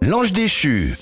L'ange déchu.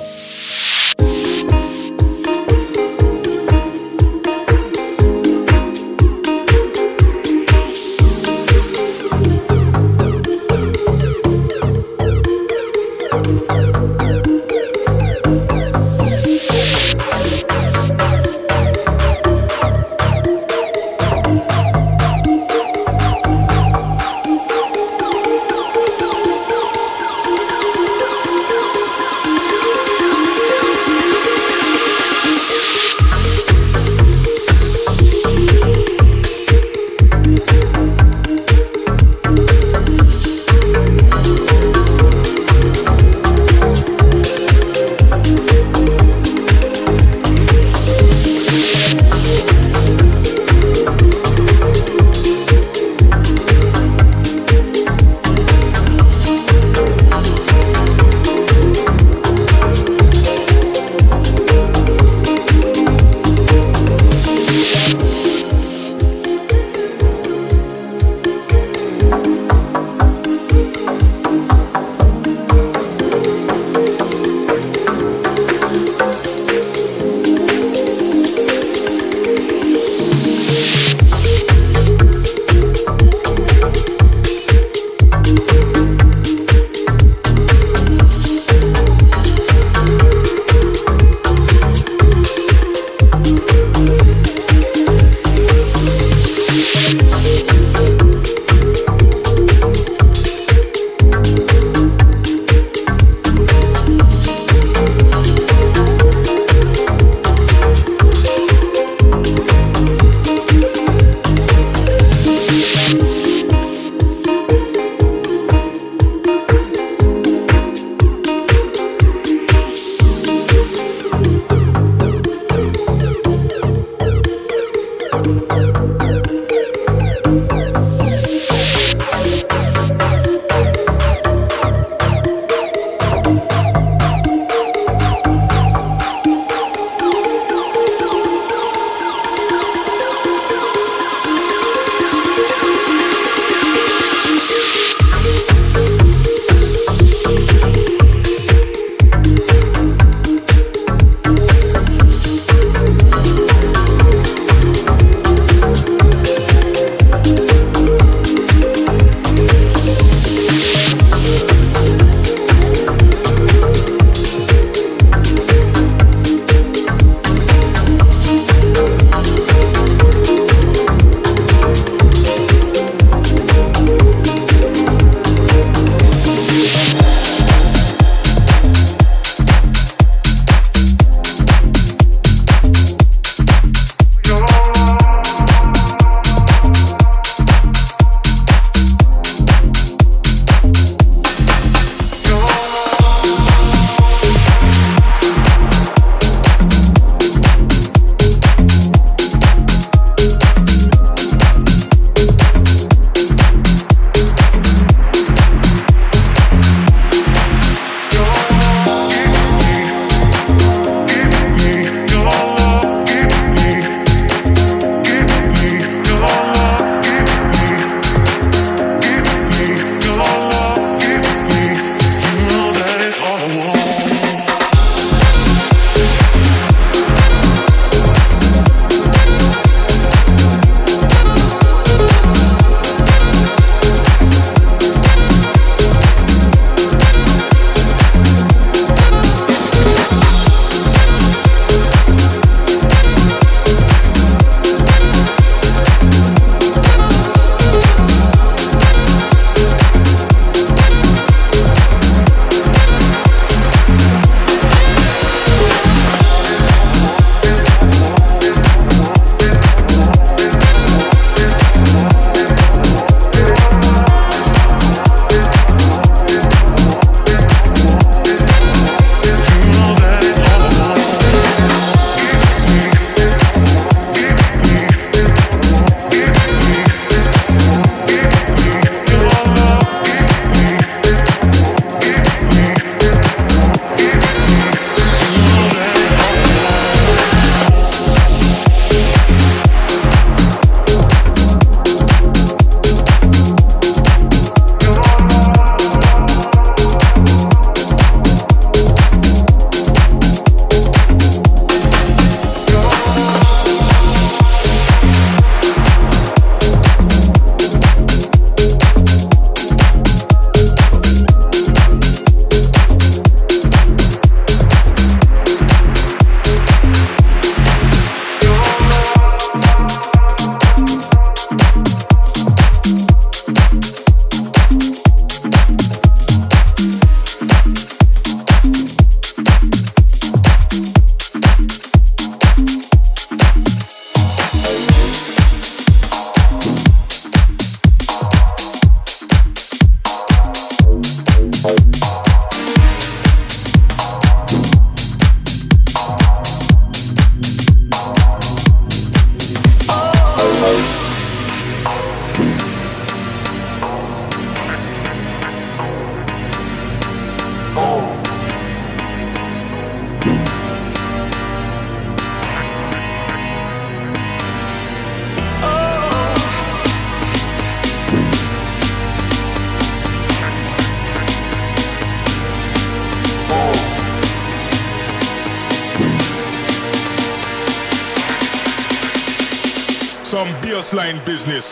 business.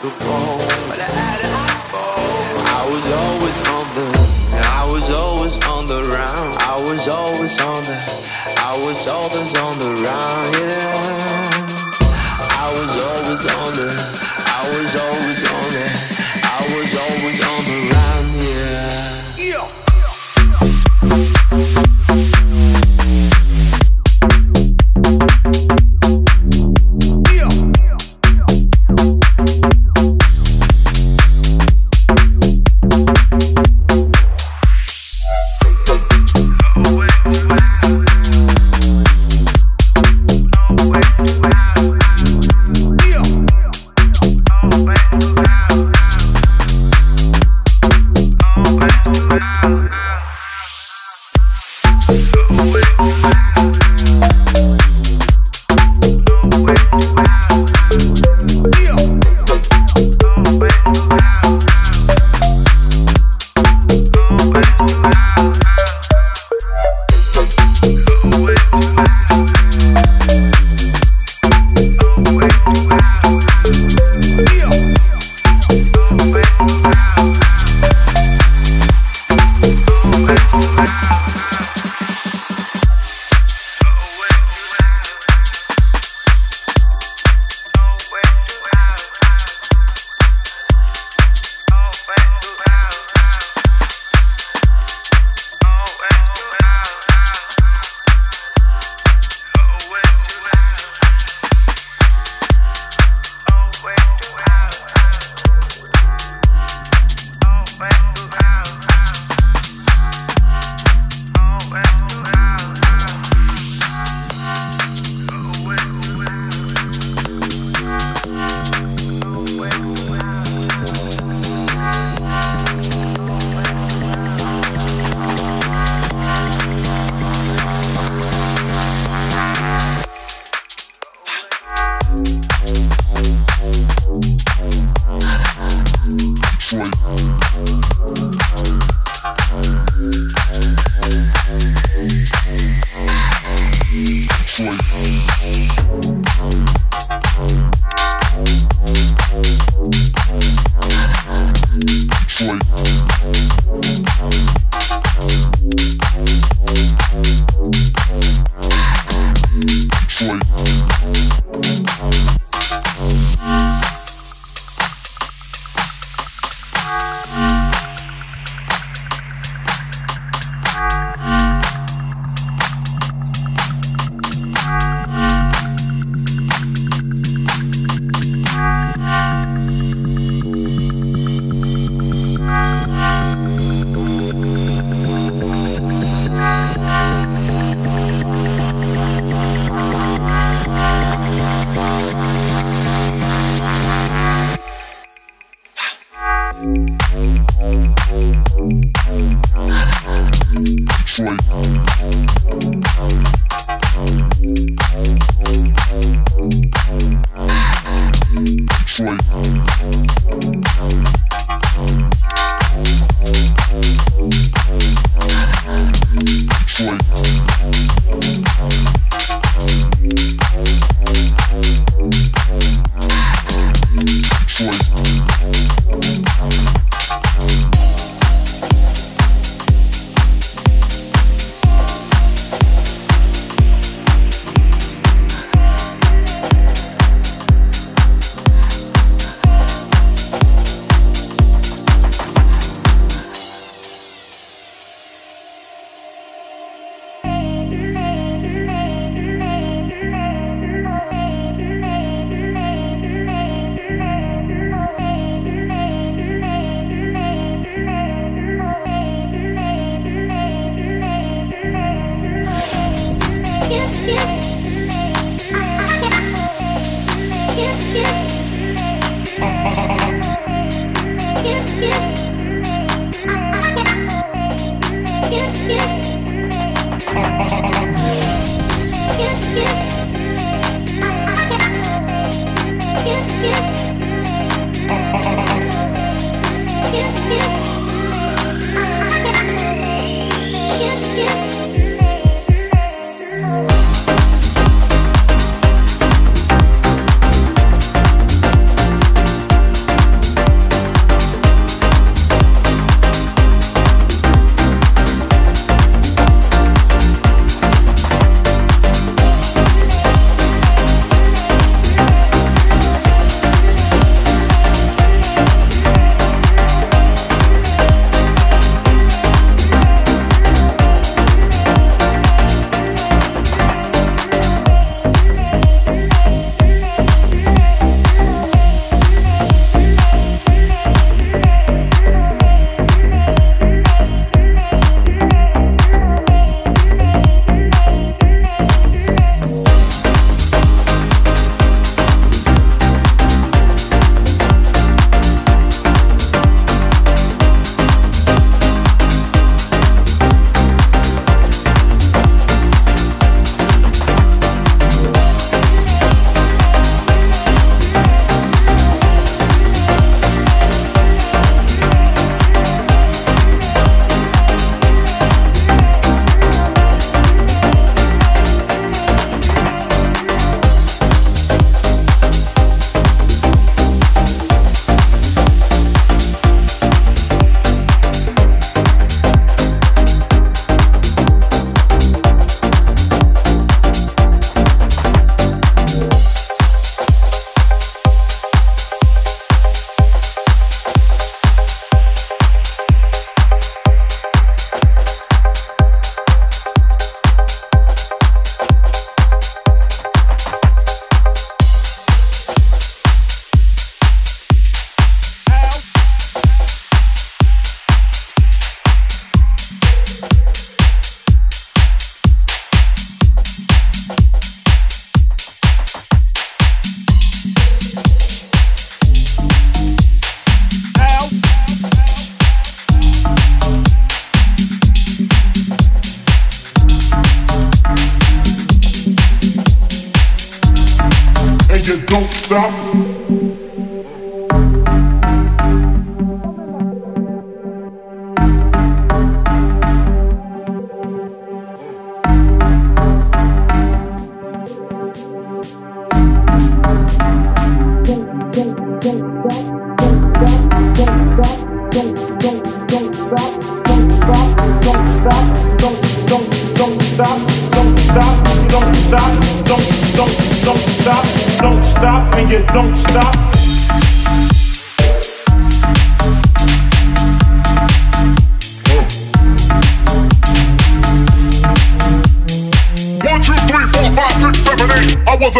I was always on the, I was always on the round. I was always on the, I was always on the round. Yeah.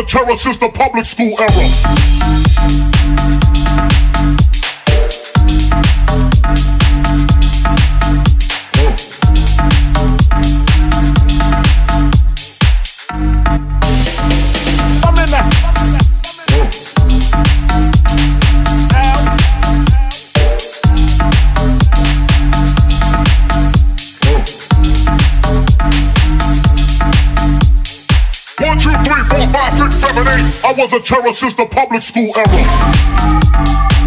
terror since the public school era. was a terror since the public school era.